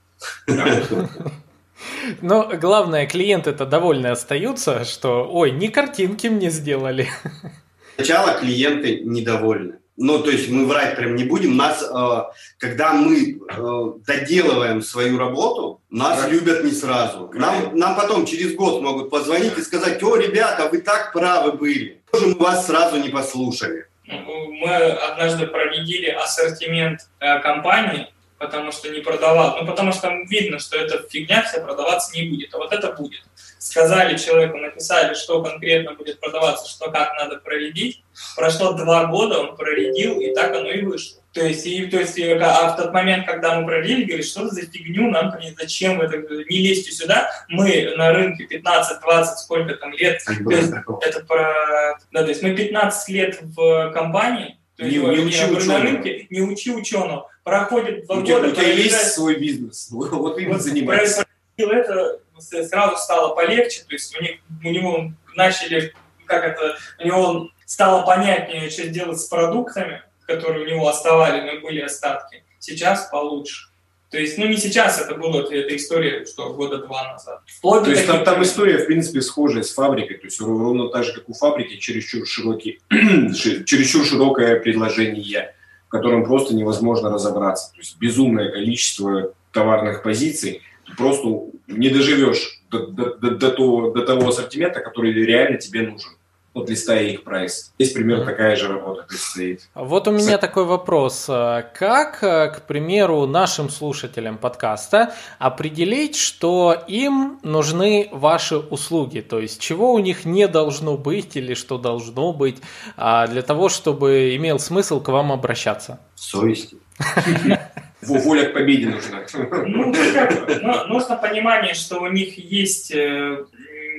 да. Но главное, клиенты-то довольны остаются, что, ой, не картинки мне сделали. Сначала клиенты недовольны. Ну, то есть мы врать прям не будем. Нас, э, когда мы э, доделываем свою работу, нас как? любят не сразу. Нам, нам потом через год могут позвонить и сказать, о, ребята, вы так правы были. Тоже мы вас сразу не послушали. Мы однажды проредили ассортимент э, компании, потому что не продавал. Ну, потому что видно, что эта фигня вся продаваться не будет, а вот это будет. Сказали человеку, написали, что конкретно будет продаваться, что как надо проредить. Прошло два года, он проредил, и так оно и вышло. То есть, и, то есть, а в тот момент, когда мы проредили, говорит, что за фигню нам, зачем это, не лезьте сюда, мы на рынке 15-20, сколько там лет, есть, это про, да, то есть мы 15 лет в компании, то не, есть, не, учи ученого. на рынке, не учи ученого, проходит два у года. У тебя есть свой бизнес, вот им вот занимайся. Это сразу стало полегче, то есть у, них, у него начали, как это, у него стало понятнее, что делать с продуктами, которые у него оставали, но были остатки. Сейчас получше. То есть, ну не сейчас это было, это, это история, что года два назад. Вплоть то есть там, там история, в принципе, схожая с фабрикой, то есть ровно так же, как у фабрики, чересчур, широкий, чересчур широкое предложение котором просто невозможно разобраться. То есть безумное количество товарных позиций, просто не доживешь до, до, до, до, того, до того ассортимента, который реально тебе нужен. Вот листая их прайс. Здесь примерно такая же работа предстоит. Вот у меня такой вопрос. Как, к примеру, нашим слушателям подкаста определить, что им нужны ваши услуги? То есть, чего у них не должно быть или что должно быть а, для того, чтобы имел смысл к вам обращаться? Совесть. Воля к победе нужна. Ну, нужно понимание, что у них есть э,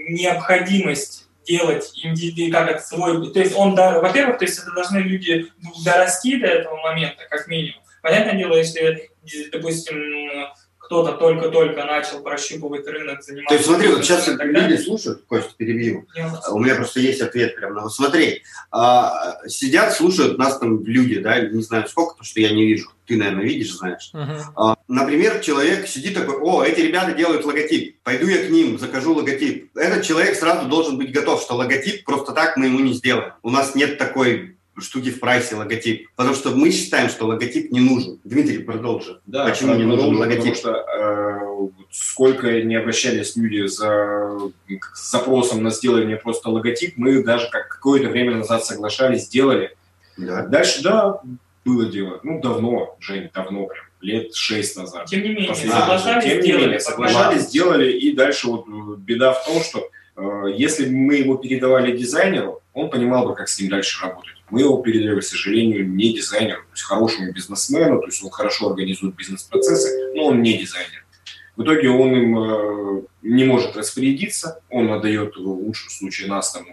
необходимость делать индивиду, как это свой... То есть он, да, во-первых, то есть это должны люди дорасти до этого момента, как минимум. Понятное дело, если, допустим, кто-то только-только начал прощупывать рынок, заниматься... То есть смотри, вот сейчас люди слушают, Костя, перебью. У меня просто есть ответ прям. Вот смотри, а, сидят, слушают нас там люди, да, не знаю сколько, потому что я не вижу. Ты, наверное, видишь, знаешь. Uh-huh. А, например, человек сидит такой, о, эти ребята делают логотип, пойду я к ним, закажу логотип. Этот человек сразу должен быть готов, что логотип просто так мы ему не сделаем. У нас нет такой штуки в прайсе логотип. Потому что мы считаем, что логотип не нужен. Дмитрий, продолжи. Да, Почему не нужен логотип? Потому что э, сколько не обращались люди за с запросом на сделание просто логотип, мы даже как какое-то время назад соглашались, сделали. Да. Дальше, да, было дело. Ну, давно, Жень, давно прям лет шесть назад. Тем не менее, После... соглашались, тем не сделали, менее, соглашались, сделали, и дальше вот э, беда в том, что э, если мы его передавали дизайнеру, он понимал бы, как с ним дальше работать. Мы его передали, к сожалению, не дизайнеру, то есть хорошему бизнесмену, то есть он хорошо организует бизнес-процессы, но он не дизайнер. В итоге он им э, не может распорядиться, он отдает в лучшем случае нас, там,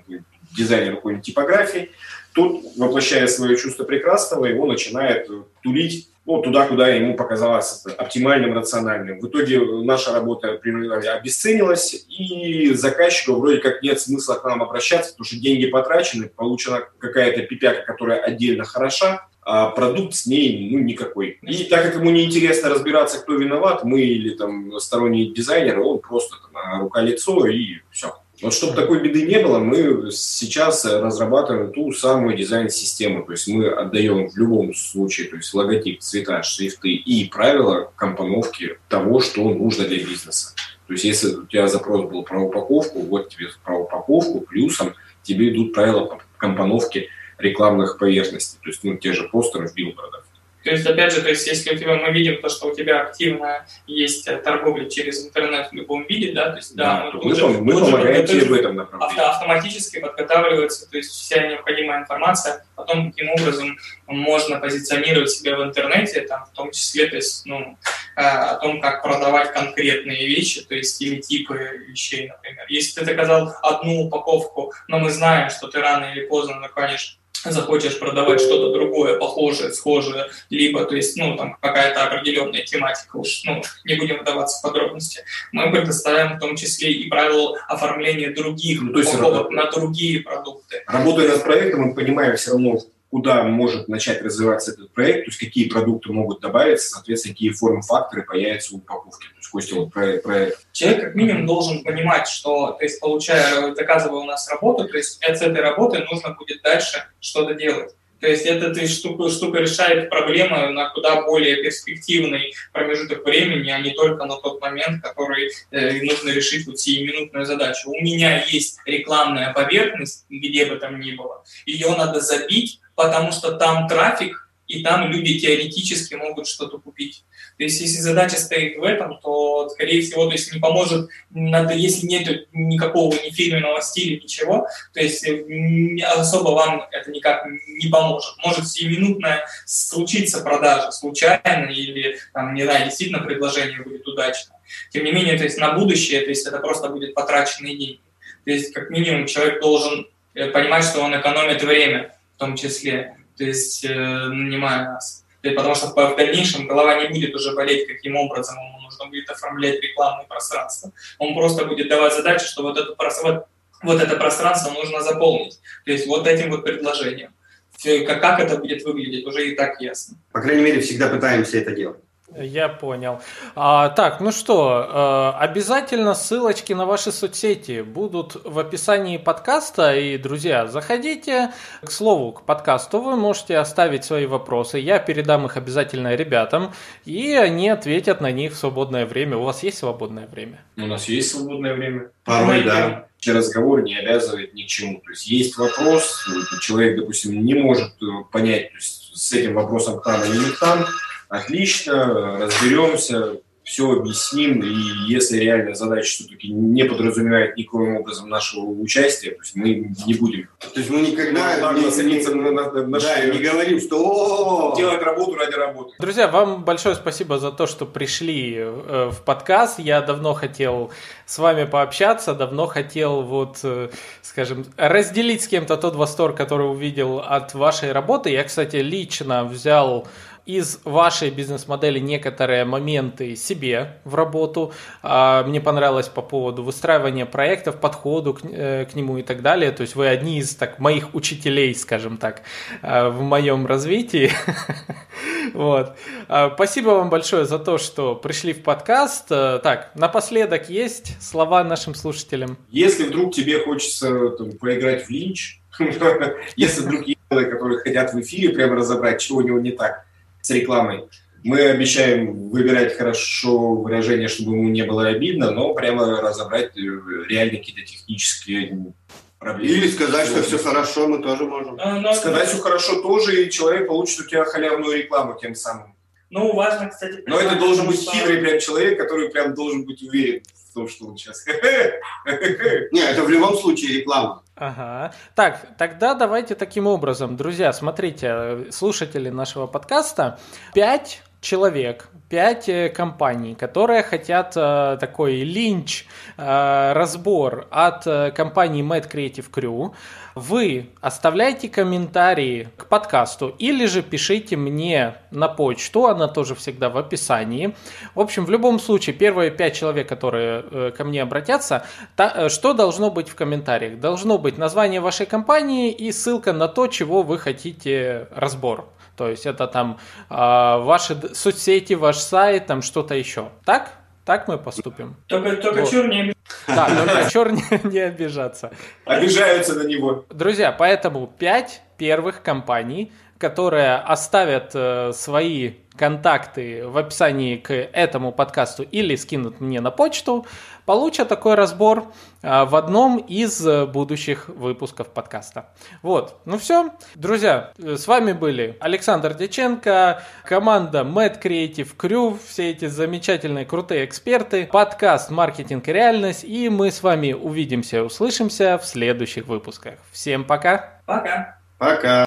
дизайнеру какой-нибудь типографии, тот, воплощая свое чувство прекрасного, его начинает тулить ну, туда, куда ему показалось оптимальным, рациональным. В итоге наша работа обесценилась, и заказчику вроде как нет смысла к нам обращаться, потому что деньги потрачены, получена какая-то пипяка, которая отдельно хороша, а продукт с ней ну, никакой. И так как ему неинтересно разбираться, кто виноват, мы или там сторонние дизайнеры, он просто там, рука-лицо и все. Вот чтобы такой беды не было, мы сейчас разрабатываем ту самую дизайн-систему. То есть мы отдаем в любом случае то есть логотип, цвета, шрифты и правила компоновки того, что нужно для бизнеса. То есть если у тебя запрос был про упаковку, вот тебе про упаковку, плюсом тебе идут правила компоновки рекламных поверхностей, то есть ну, те же постеров, билбордов. То есть, опять же, то есть, если у тебя мы видим то, что у тебя активно есть э, торговля через интернет в любом виде, да, то есть, да, да мы, мы, мы, мы помогаем тебе в этом направлении. Авто, автоматически подготавливается, то есть вся необходимая информация о том, каким образом можно позиционировать себя в интернете, там, в том числе, то есть, ну, э, о том, как продавать конкретные вещи, то есть, или типы вещей, например. Если ты заказал одну упаковку, но мы знаем, что ты рано или поздно наконец захочешь продавать что-то другое, похожее, схожее, либо, то есть, ну, там какая-то определенная тематика, уж, ну, не будем вдаваться в подробности, мы предоставим в том числе и правила оформления других ну, то есть на другие продукты. Работая над проектом, мы понимаем все равно, куда может начать развиваться этот проект, то есть какие продукты могут добавиться, соответственно, какие форм-факторы появятся в упаковке. То есть Костя вот про, про Человек как минимум должен понимать, что, то есть, получая, заказывая у нас работу, то есть с этой работы нужно будет дальше что-то делать. То есть эта штука, штука решает проблемы на куда более перспективный промежуток времени, а не только на тот момент, который э, нужно решить вот сиюминутную задачу. У меня есть рекламная поверхность, где бы там ни было, ее надо забить, потому что там трафик, и там люди теоретически могут что-то купить. То есть если задача стоит в этом, то, скорее всего, то есть не поможет, надо, если нет никакого ни фирменного стиля, ничего, то есть особо вам это никак не поможет. Может сиюминутно случиться продажа случайно или, там, не знаю, действительно предложение будет удачно. Тем не менее, то есть на будущее, то есть это просто будет потраченные деньги. То есть как минимум человек должен э, понимать, что он экономит время, том числе, то есть э, нанимая нас. Потому что в дальнейшем голова не будет уже болеть, каким образом ему нужно будет оформлять рекламное пространство. Он просто будет давать задачи, что вот это, вот, вот это пространство нужно заполнить. То есть вот этим вот предложением. Как это будет выглядеть, уже и так ясно. По крайней мере, всегда пытаемся это делать. Я понял. А, так, ну что, э, обязательно ссылочки на ваши соцсети будут в описании подкаста. И, друзья, заходите. К слову, к подкасту вы можете оставить свои вопросы. Я передам их обязательно ребятам, и они ответят на них в свободное время. У вас есть свободное время? У нас есть свободное время. Порой, да. Разговор не обязывает ни к чему. То есть есть вопрос, человек, допустим, не может э, понять, то есть с этим вопросом там или не там, отлично, разберемся, все объясним, и если реальная задача все-таки не подразумевает никаким образом нашего участия, то есть мы не будем. То есть мы никогда не, цениться на, на, на, да, не говорим, что делать работу ради работы. Друзья, вам большое спасибо за то, что пришли э, в подкаст. Я давно хотел с вами пообщаться, давно хотел вот, э, скажем, разделить с кем-то тот восторг, который увидел от вашей работы. Я, кстати, лично взял из вашей бизнес-модели некоторые моменты себе в работу. А, мне понравилось по поводу выстраивания проектов, подходу к, э, к нему и так далее. То есть вы одни из так, моих учителей, скажем так, э, в моем развитии. Вот. А, спасибо вам большое за то, что пришли в подкаст. Э, так, напоследок есть слова нашим слушателям. Если вдруг тебе хочется там, поиграть в линч, если вдруг есть которые хотят в эфире прямо разобрать, чего у него не так, с рекламой. Мы обещаем выбирать хорошо выражение, чтобы ему не было обидно, но прямо разобрать э, реально какие-то технические проблемы. Или сказать, что все хорошо, мы тоже можем. А, но... Сказать все хорошо тоже, и человек получит у тебя халявную рекламу тем самым. Ну, важно, кстати... Но это должен быть хитрый прям человек, который прям должен быть уверен в том, что он сейчас... Не, это в любом случае реклама. Ага. Так, тогда давайте таким образом, друзья, смотрите, слушатели нашего подкаста, пять человек, пять э, компаний, которые хотят э, такой линч, э, разбор от э, компании Mad Creative Crew, вы оставляйте комментарии к подкасту или же пишите мне на почту, она тоже всегда в описании. В общем, в любом случае, первые пять человек, которые э, ко мне обратятся, та, э, что должно быть в комментариях? Должно быть название вашей компании и ссылка на то, чего вы хотите разбор. То есть это там э, ваши соцсети, ваш сайт, там что-то еще. Так? Так мы поступим. Только, только вот. чур не Да, только чур не, не обижаться. Обижаются на него. Друзья, поэтому пять первых компаний, которые оставят э, свои контакты в описании к этому подкасту или скинут мне на почту, получат такой разбор а, в одном из э, будущих выпусков подкаста. Вот, ну все. Друзья, с вами были Александр Дяченко, команда Mad Creative Crew, все эти замечательные, крутые эксперты, подкаст «Маркетинг и реальность», и мы с вами увидимся и услышимся в следующих выпусках. Всем пока! Пока! Пока!